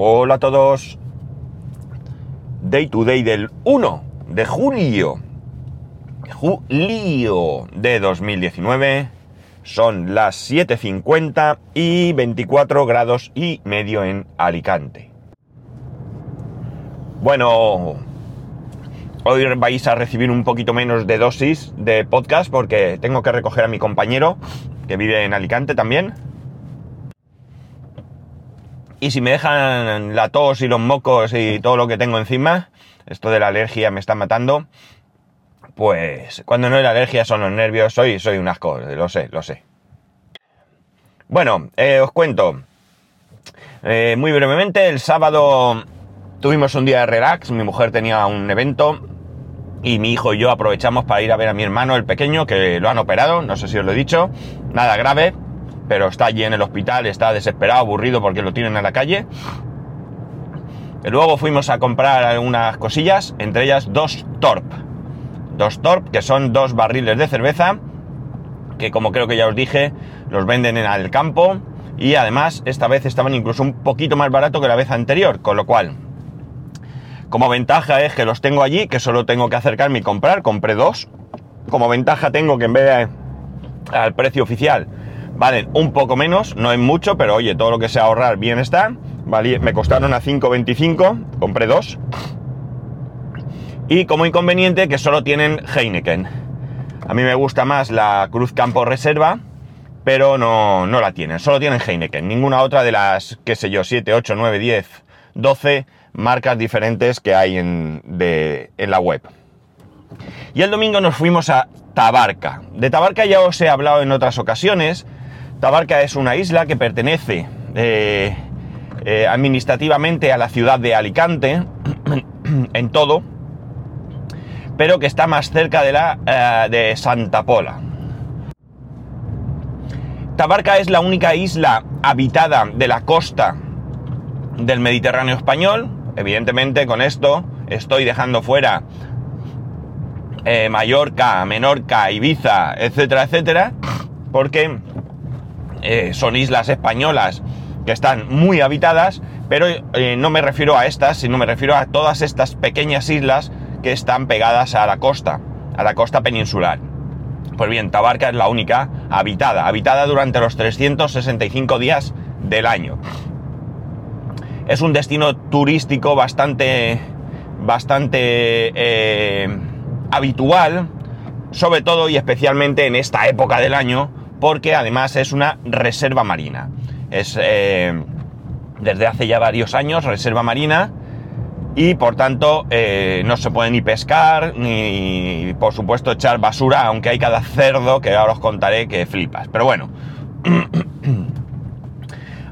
Hola a todos. Day to day del 1 de julio. Julio de 2019. Son las 7.50 y 24 grados y medio en Alicante. Bueno, hoy vais a recibir un poquito menos de dosis de podcast porque tengo que recoger a mi compañero que vive en Alicante también. Y si me dejan la tos y los mocos y todo lo que tengo encima, esto de la alergia me está matando, pues cuando no es la alergia son los nervios, soy, soy un asco, lo sé, lo sé. Bueno, eh, os cuento. Eh, muy brevemente, el sábado tuvimos un día de relax, mi mujer tenía un evento y mi hijo y yo aprovechamos para ir a ver a mi hermano, el pequeño, que lo han operado, no sé si os lo he dicho, nada grave, pero está allí en el hospital, está desesperado, aburrido porque lo tienen a la calle. Y luego fuimos a comprar algunas cosillas, entre ellas dos Torp. Dos Torp, que son dos barriles de cerveza, que como creo que ya os dije, los venden en el campo. Y además, esta vez estaban incluso un poquito más barato que la vez anterior, con lo cual, como ventaja es que los tengo allí, que solo tengo que acercarme y comprar, compré dos. Como ventaja tengo que en vez al precio oficial valen un poco menos, no es mucho, pero oye, todo lo que sea ahorrar bien está. Vale, me costaron a 5.25, compré dos. Y como inconveniente que solo tienen Heineken. A mí me gusta más la Cruz Campo Reserva, pero no, no la tienen, solo tienen Heineken. Ninguna otra de las, qué sé yo, 7, 8, 9, 10, 12 marcas diferentes que hay en, de, en la web. Y el domingo nos fuimos a Tabarca. De Tabarca ya os he hablado en otras ocasiones. Tabarca es una isla que pertenece eh, eh, administrativamente a la ciudad de Alicante, en todo, pero que está más cerca de la eh, de Santa Pola. Tabarca es la única isla habitada de la costa del Mediterráneo español. Evidentemente con esto estoy dejando fuera eh, Mallorca, Menorca, Ibiza, etcétera, etcétera, porque eh, son islas españolas que están muy habitadas, pero eh, no me refiero a estas, sino me refiero a todas estas pequeñas islas que están pegadas a la costa, a la costa peninsular. Pues bien, Tabarca es la única habitada, habitada durante los 365 días del año. Es un destino turístico bastante, bastante eh, habitual, sobre todo y especialmente en esta época del año, porque además es una reserva marina. Es eh, desde hace ya varios años reserva marina y por tanto eh, no se puede ni pescar ni por supuesto echar basura, aunque hay cada cerdo que ahora os contaré que flipas. Pero bueno,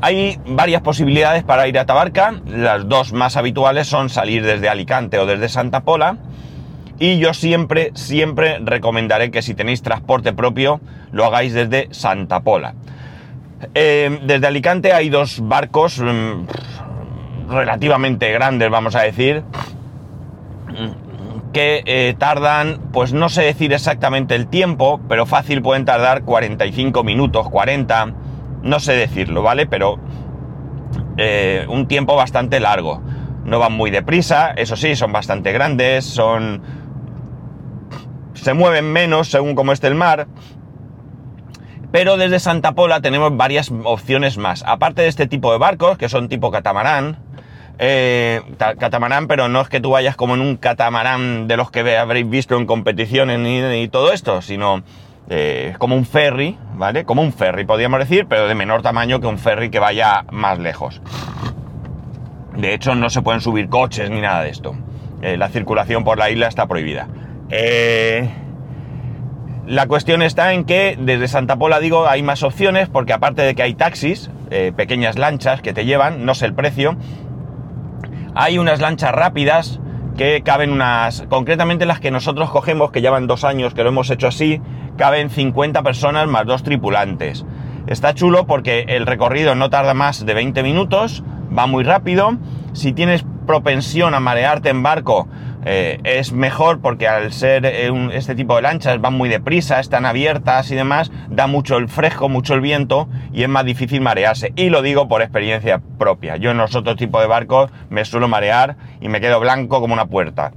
hay varias posibilidades para ir a Tabarca. Las dos más habituales son salir desde Alicante o desde Santa Pola y yo siempre, siempre recomendaré que si tenéis transporte propio, lo hagáis desde Santa Pola. Eh, desde Alicante hay dos barcos mmm, relativamente grandes, vamos a decir, que eh, tardan, pues no sé decir exactamente el tiempo, pero fácil pueden tardar 45 minutos, 40, no sé decirlo, ¿vale? Pero eh, un tiempo bastante largo. No van muy deprisa, eso sí, son bastante grandes, son se mueven menos según como esté el mar. Pero desde Santa Pola tenemos varias opciones más. Aparte de este tipo de barcos, que son tipo catamarán, eh, catamarán, pero no es que tú vayas como en un catamarán de los que habréis visto en competiciones y, todo esto, sino eh, como un ferry, ¿vale? Como un ferry, podríamos decir, pero de menor tamaño que un ferry que vaya más lejos. De hecho, no se pueden subir coches ni nada de esto. Eh, la circulación por la isla está prohibida. Eh, la cuestión está en que desde Santa Pola, digo, hay más opciones porque aparte de que hay taxis, eh, pequeñas lanchas que te llevan, no sé el precio, hay unas lanchas rápidas que caben unas, concretamente las que nosotros cogemos, que llevan dos años que lo hemos hecho así, caben 50 personas más dos tripulantes. Está chulo porque el recorrido no tarda más de 20 minutos, va muy rápido. Si tienes propensión a marearte en barco, Eh, es mejor porque al ser eh, este tipo de lanchas van muy deprisa, están abiertas y demás, da mucho el fresco, mucho el viento y es más difícil marearse. Y lo digo por experiencia propia. Yo en los otros tipos de barcos me suelo marear y me quedo blanco como una puerta.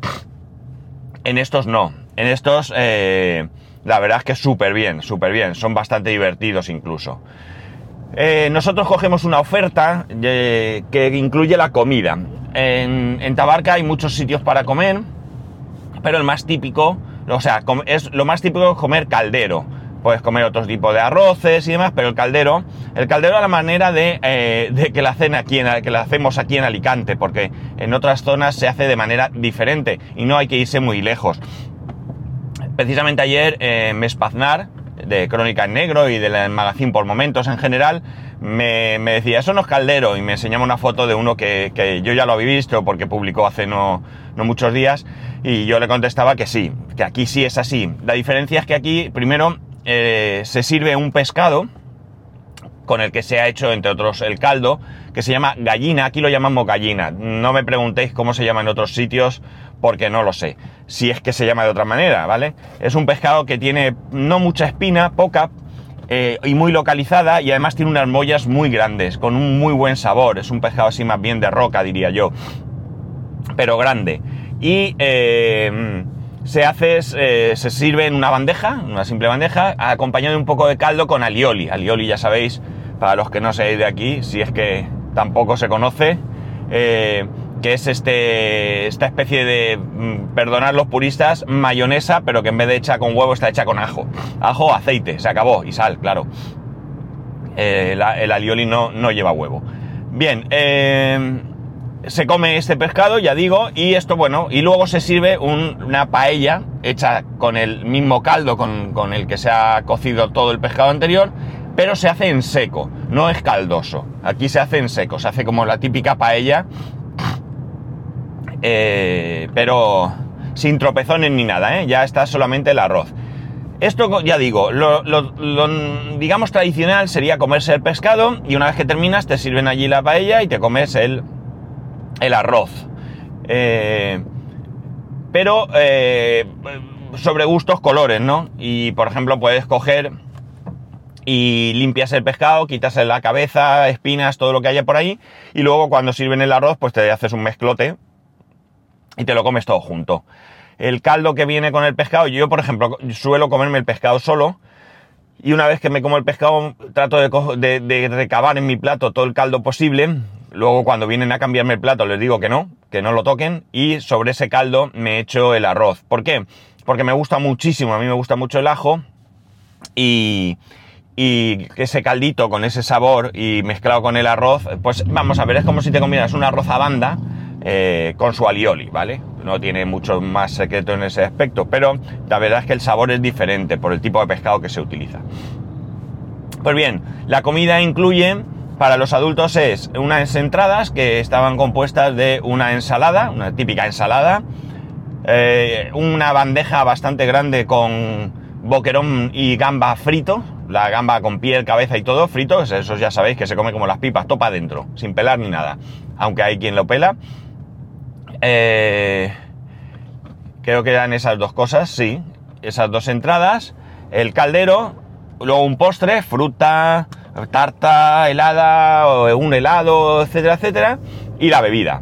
En estos no. En estos, eh, la verdad es que súper bien, súper bien. Son bastante divertidos incluso. Nosotros cogemos una oferta que incluye la comida. En, Tabarca hay muchos sitios para comer, pero el más típico, o sea, es lo más típico es comer caldero. Puedes comer otros tipos de arroces y demás, pero el caldero, el caldero a la manera de, eh, que la hacen aquí en, que la hacemos aquí en Alicante, porque en otras zonas se hace de manera diferente y no hay que irse muy lejos. Precisamente ayer eh, Mespaznar, de Crónica en Negro y del magazine por momentos en general, me, me decía, eso no es caldero, y me enseñaba una foto de uno que, que yo ya lo había visto porque publicó hace no, no muchos días, y yo le contestaba que sí, que aquí sí es así. La diferencia es que aquí, primero, eh, se sirve un pescado, con el que se ha hecho, entre otros, el caldo, que se llama gallina, aquí lo llamamos gallina. No me preguntéis cómo se llama en otros sitios, porque no lo sé. Si es que se llama de otra manera, ¿vale? Es un pescado que tiene no mucha espina, poca, eh, y muy localizada, y además tiene unas mollas muy grandes, con un muy buen sabor. Es un pescado así más bien de roca, diría yo, pero grande. Y eh, se hace, eh, se sirve en una bandeja, una simple bandeja, acompañado de un poco de caldo con alioli. Alioli, ya sabéis, para los que no seáis de aquí, si es que tampoco se conoce, que es este, esta especie de, mm, perdonad los puristas, mayonesa, pero que en vez de hecha con huevo está hecha con ajo. Ajo, aceite, se acabó, y sal, claro. Eh, el alioli no, no lleva huevo. Bien, eh, se come este pescado, ya digo, y esto, bueno, y luego se sirve un- una paella hecha con el mismo caldo con, con el que se ha cocido todo el pescado anterior, pero se hace en seco, no es caldoso. Aquí se hace en seco, se hace como la típica paella, eh, pero sin tropezones ni nada, ¿eh? ya está solamente el arroz. Esto, ya digo, lo, digamos tradicional sería comerse el pescado y una vez que terminas te sirven allí la paella y te comes el, el arroz. Eh, pero eh, sobre gustos colores, ¿no? Y por ejemplo puedes coger y limpias el pescado, quitas la cabeza, espinas, todo lo que haya por ahí y luego cuando sirven el arroz pues te haces un mezclote y te lo comes todo junto. El caldo que viene con el pescado, yo por ejemplo suelo comerme el pescado solo y una vez que me como el pescado trato de, recabar en mi plato todo el caldo posible. Luego cuando vienen a cambiarme el plato les digo que no, que no lo toquen y sobre ese caldo me echo el arroz. ¿Por qué? Porque me gusta muchísimo, a mí me gusta mucho el ajo y, y ese caldito con ese sabor y mezclado con el arroz, pues vamos a ver, es como si te comieras un arroz a banda eh, con su alioli, ¿vale? No tiene mucho más secreto en ese aspecto, pero la verdad es que el sabor es diferente por el tipo de pescado que se utiliza. Pues bien, la comida incluye, para los adultos es unas entradas que estaban compuestas de una ensalada, una típica ensalada, eh, una bandeja bastante grande con boquerón y gamba frito, la gamba con piel, cabeza y todo frito, eso ya sabéis que se come como las pipas, topa adentro, sin pelar ni nada, aunque hay quien lo pela. Eh, creo que eran esas dos cosas, sí, esas dos entradas, el caldero, luego un postre, fruta, tarta, helada, un helado, etcétera, etcétera, y la bebida.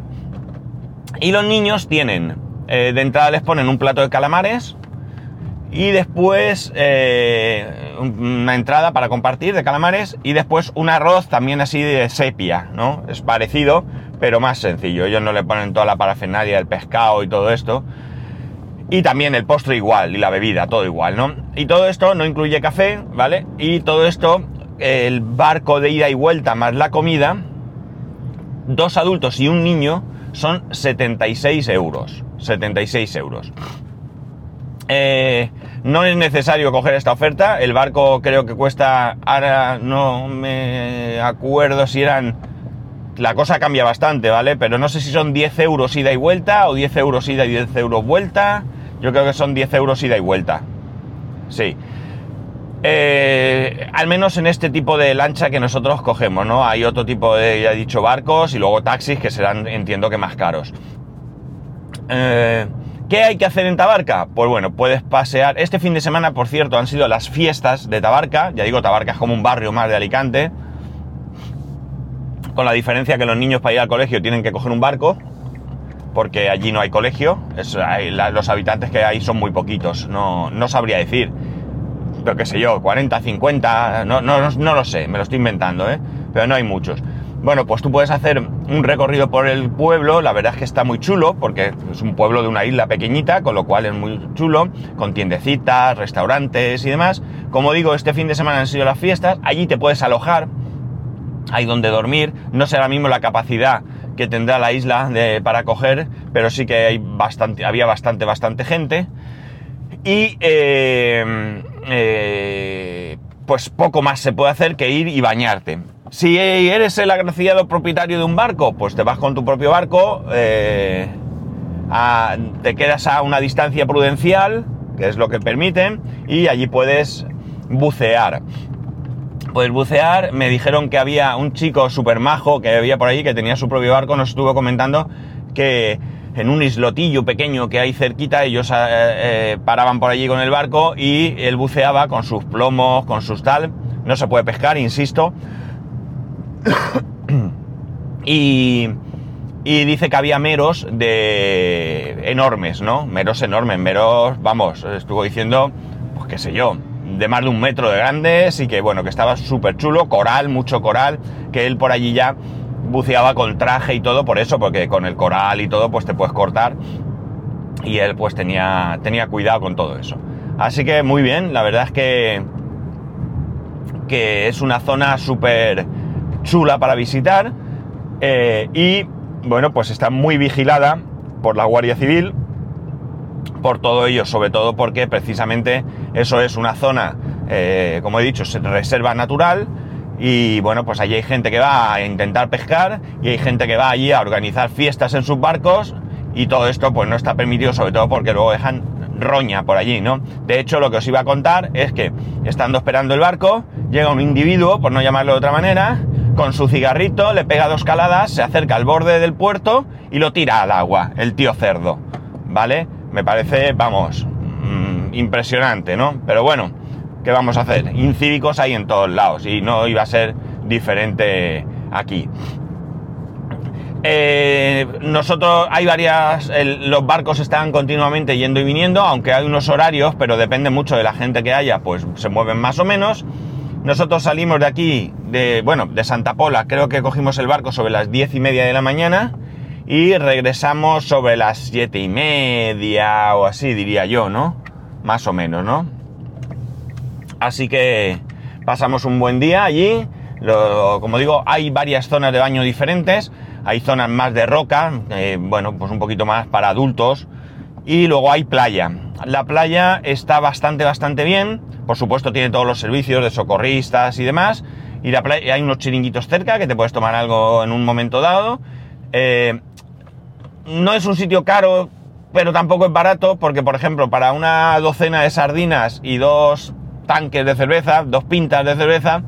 Y los niños tienen, eh, de entrada les ponen un plato de calamares y después eh, una entrada para compartir de calamares y después un arroz también así de sepia, ¿no? Es parecido, pero más sencillo. Ellos no le ponen toda la parafernalia del pescado y todo esto. Y también el postre igual y la bebida, todo igual, ¿no? Y todo esto no incluye café, ¿vale? Y todo esto, el barco de ida y vuelta más la comida, dos adultos y un niño son 76 euros. 76 euros. Eh, no es necesario coger esta oferta. El barco creo que cuesta, ahora no me acuerdo si eran... La cosa cambia bastante, ¿vale? Pero no sé si son 10 euros ida y vuelta o 10 euros ida y 10 euros vuelta. Yo creo que son 10 euros ida y vuelta. Sí. Eh, al menos en este tipo de lancha que nosotros cogemos, ¿no? Hay otro tipo de, ya he dicho, barcos y luego taxis que serán, entiendo que más caros. Eh, ¿Qué hay que hacer en Tabarca? Pues bueno, puedes pasear. Este fin de semana, por cierto, han sido las fiestas de Tabarca. Ya digo, Tabarca es como un barrio más de Alicante. Con la diferencia que los niños para ir al colegio tienen que coger un barco, porque allí no hay colegio. Es- los habitantes que hay son muy poquitos. No, no sabría decir. Pero qué sé yo, 40, 50, no, no, no lo sé, me lo estoy inventando, ¿eh? Pero no hay muchos. Bueno, pues tú puedes hacer un recorrido por el pueblo, la verdad es que está muy chulo, porque es un pueblo de una isla pequeñita, con lo cual es muy chulo, con tiendecitas, restaurantes y demás. Como digo, este fin de semana han sido las fiestas, allí te puedes alojar, hay donde dormir, no ahora mismo la capacidad que tendrá la isla para coger, pero sí que hay bastante, había bastante, bastante gente. Y eh, eh, pues poco más se puede hacer que ir y bañarte. Si eres el agraciado propietario de un barco, pues te vas con tu propio barco, eh, te quedas a una distancia prudencial, que es lo que permiten, y allí puedes bucear. Puedes bucear, me dijeron que había un chico súper majo que había por ahí, que tenía su propio barco, nos estuvo comentando que en un islotillo pequeño que hay cerquita, ellos eh, eh, paraban por allí con el barco y él buceaba con sus plomos, con sus tal. No se puede pescar, insisto. y, y dice que había meros de enormes, ¿no? Meros enormes, meros, vamos, estuvo diciendo, pues qué sé yo, de más de un metro de grandes y que bueno, que estaba súper chulo, coral, mucho coral, que él por allí ya buceaba con traje y todo, por eso, porque con el coral y todo, pues te puedes cortar. Y él pues tenía, tenía cuidado con todo eso. Así que muy bien, la verdad es que, que es una zona súper chula para visitar. eh, y bueno, pues está muy vigilada por la Guardia Civil. Por todo ello, sobre todo porque precisamente eso es una zona, eh, como he dicho, es reserva natural. Y bueno, pues allí hay gente que va a intentar pescar y hay gente que va allí a organizar fiestas en sus barcos y todo esto pues no está permitido, sobre todo porque luego dejan roña por allí, ¿no? De hecho, lo que os iba a contar es que estando esperando el barco, llega un individuo, por no llamarlo de otra manera, con su cigarrito, le pega dos caladas, se acerca al borde del puerto y lo tira al agua, el tío cerdo, ¿vale? Me parece, vamos, impresionante, ¿no? Pero bueno, ¿qué vamos a hacer? Incívicos hay en todos lados y no iba a ser diferente aquí. Eh, nosotros hay varias, los barcos están continuamente yendo y viniendo, aunque hay unos horarios, pero depende mucho de la gente que haya, pues se mueven más o menos. Nosotros salimos de aquí, de, bueno, de Santa Pola, creo que cogimos el barco sobre las diez y media de la mañana y regresamos sobre las siete y media o así, diría yo, ¿no? Más o menos, ¿no? Así que pasamos un buen día allí. Como digo, hay varias zonas de baño diferentes. Hay zonas más de roca, eh, bueno, pues un poquito más para adultos. Y luego hay playa. La playa está bastante, bastante bien. Por supuesto tiene todos los servicios de socorristas y demás. Y la playa, hay unos chiringuitos cerca que te puedes tomar algo en un momento dado. Eh, no es un sitio caro, pero tampoco es barato, porque por ejemplo, para una docena de sardinas y dos tanques de cerveza, dos pintas de cerveza,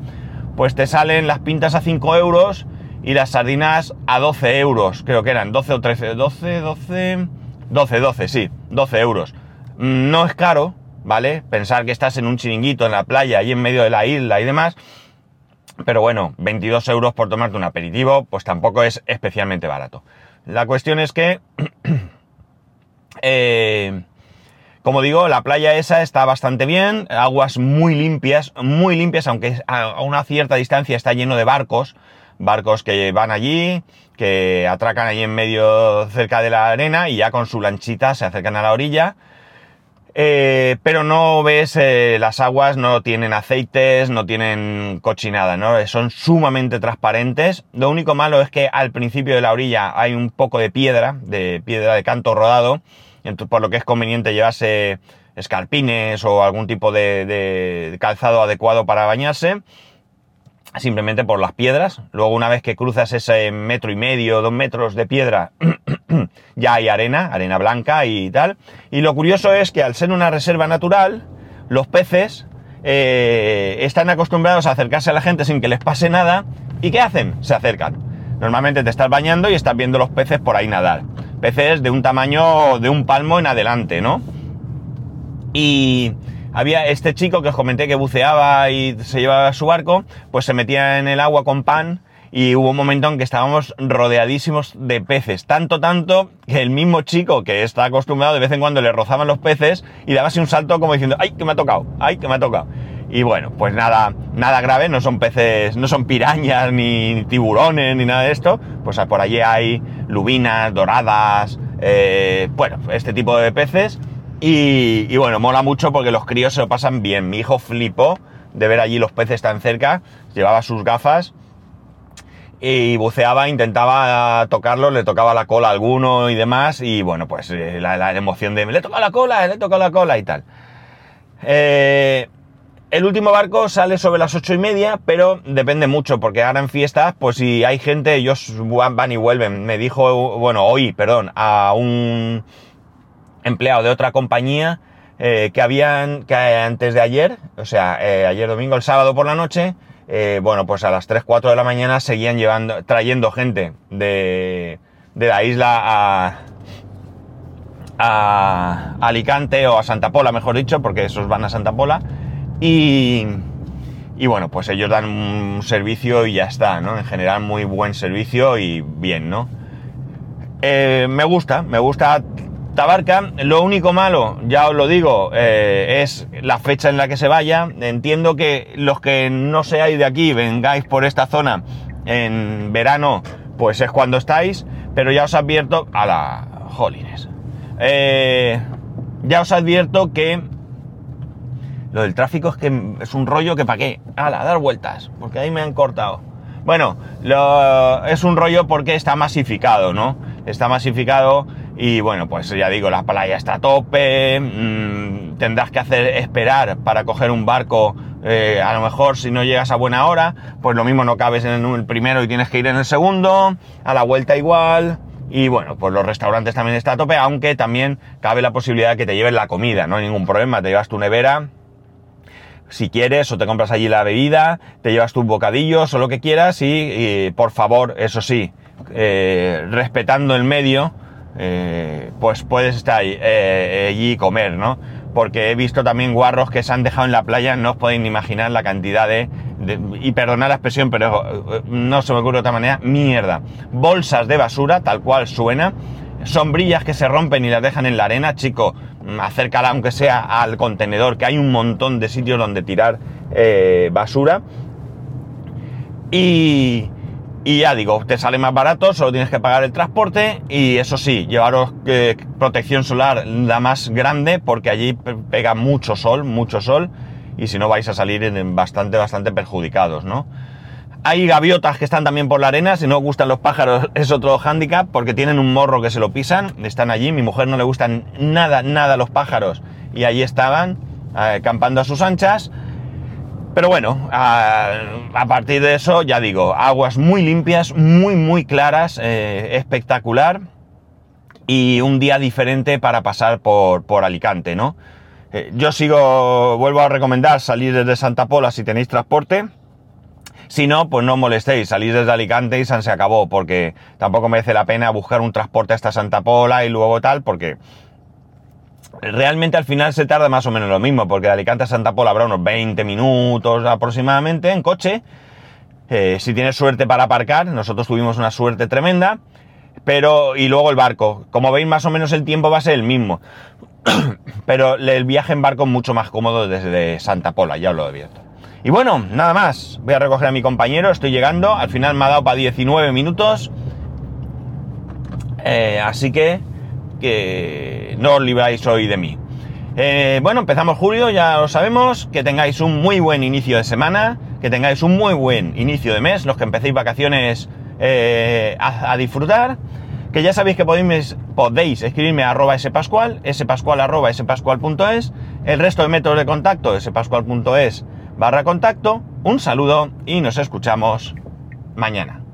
pues te salen las pintas a 5 euros y las sardinas a 12 euros, creo que eran 12 o 13, 12, 12, 12, 12, sí, 12 euros. No es caro, ¿vale? Pensar que estás en un chiringuito en la playa, ahí en medio de la isla y demás, pero bueno, 22 euros por tomarte un aperitivo, pues tampoco es especialmente barato. La cuestión es que, eh, como digo, la playa esa está bastante bien, aguas muy limpias, muy limpias, aunque a una cierta distancia está lleno de barcos, barcos que van allí, que atracan allí en medio cerca de la arena y ya con su lanchita se acercan a la orilla. Eh, pero no ves, eh, las aguas no tienen aceites, no tienen cochinada, ¿no? Son sumamente transparentes. Lo único malo es que al principio de la orilla hay un poco de piedra, de piedra de canto rodado, por lo que es conveniente llevarse escarpines o algún tipo de, de calzado adecuado para bañarse simplemente por las piedras. Luego, una vez que cruzas ese metro y medio, dos metros de piedra, ya hay arena, arena blanca y tal. Y lo curioso es que al ser una reserva natural, los peces eh, están acostumbrados a acercarse a la gente sin que les pase nada. ¿Y qué hacen? Se acercan. Normalmente te estás bañando y estás viendo los peces por ahí nadar. Peces de un tamaño de un palmo en adelante, ¿no? Y había este chico que os comenté que buceaba y se llevaba su barco, pues se metía en el agua con pan y hubo un momento en que estábamos rodeadísimos de peces, tanto, tanto, que el mismo chico que está acostumbrado de vez en cuando le rozaban los peces y daba así un salto como diciendo, ¡ay, que me ha tocado! ¡ay, que me ha tocado! Y bueno, pues nada, nada grave, no son peces, no son pirañas, ni tiburones, ni nada de esto, pues por allí hay lubinas, doradas, eh, bueno, este tipo de peces. Y, y bueno, mola mucho porque los críos se lo pasan bien. Mi hijo flipó de ver allí los peces tan cerca, llevaba sus gafas y buceaba, intentaba tocarlo, le tocaba la cola a alguno y demás, y bueno, pues eh, la, emoción de le toca la cola, le toca la cola y tal. Eh, el último barco sale sobre las ocho y media, pero depende mucho, porque ahora en fiestas, pues si hay gente, ellos van y vuelven. Me dijo, bueno, hoy, perdón, a un empleado de otra compañía eh, que habían, que antes de ayer, o sea, ayer domingo, el sábado por la noche, eh, bueno, pues a las 3, 4 de la mañana seguían llevando, trayendo gente de, de la isla a, Alicante o a Santa Pola, mejor dicho, porque esos van a Santa Pola. Y, y bueno, pues ellos dan un servicio y ya está, ¿no? En general muy buen servicio y bien, ¿no? Eh, me gusta, me gusta Tabarca, lo único malo, ya os lo digo, eh, es la fecha en la que se vaya. Entiendo que los que no seáis de aquí, vengáis por esta zona en verano, pues es cuando estáis, pero ya os advierto a la... Jolines. Eh, ya os advierto que lo del tráfico es que es un rollo que para qué. a dar vueltas, porque ahí me han cortado. Bueno, es un rollo porque está masificado, ¿no? Está masificado y bueno, pues ya digo, la playa está a tope, mm, tendrás que hacer esperar para coger un barco, eh, a lo mejor si no llegas a buena hora, pues lo mismo no cabes en el primero y tienes que ir en el segundo, a la vuelta igual, y bueno, pues los restaurantes también está a tope, aunque también cabe la posibilidad de que te lleven la comida, no hay ningún problema, te llevas tu nevera, si quieres, o te compras allí la bebida, te llevas tus bocadillos o lo que quieras y, por favor, eso sí, eh, respetando el medio, eh, pues puedes estar eh, allí y comer, ¿no? Porque he visto también guarros que se han dejado en la playa, no os podéis ni imaginar la cantidad de, y perdonad la expresión, pero eh, no se me ocurre de otra manera, mierda. Bolsas de basura, tal cual suena, sombrillas que se rompen y las dejan en la arena, chico, mm, acércala aunque sea al contenedor, que hay un montón de sitios donde tirar basura. Y, y ya digo, te sale más barato, solo tienes que pagar el transporte y eso sí, llevaros eh, protección solar la más grande porque allí pega mucho sol, mucho sol y si no vais a salir bastante, bastante perjudicados, ¿no? Hay gaviotas que están también por la arena, si no os gustan los pájaros es otro hándicap porque tienen un morro que se lo pisan, están allí, mi mujer no le gustan nada, nada los pájaros y allí estaban, eh, campando a sus anchas. Pero bueno, a, partir de eso, ya digo, aguas muy limpias, muy, muy claras, eh, espectacular. Y un día diferente para pasar por, por Alicante, ¿no? Eh, yo sigo, vuelvo a recomendar salir desde Santa Pola si tenéis transporte. Si no, pues no molestéis, salís desde Alicante y San se acabó, porque tampoco merece la pena buscar un transporte hasta Santa Pola y luego tal, porque Realmente al final se tarda más o menos lo mismo, porque de Alicante a Santa Pola habrá unos 20 minutos aproximadamente en coche. Eh, si tienes suerte para aparcar, nosotros tuvimos una suerte tremenda. Pero, y luego el barco. Como veis, más o menos el tiempo va a ser el mismo. pero el viaje en barco es mucho más cómodo desde Santa Pola, ya os lo he abierto. Y bueno, nada más. Voy a recoger a mi compañero, estoy llegando. Al final me ha dado para 19 minutos. Eh, así que que no os libráis hoy de mí. Eh, bueno, empezamos julio, ya lo sabemos, que tengáis un muy buen inicio de semana, que tengáis un muy buen inicio de mes, los que empecéis vacaciones eh, a, disfrutar, que ya sabéis que podéis, podéis escribirme a arroba spascual, spascual arroba spascual.es, el resto de métodos de contacto, spascual.es barra contacto, un saludo y nos escuchamos mañana.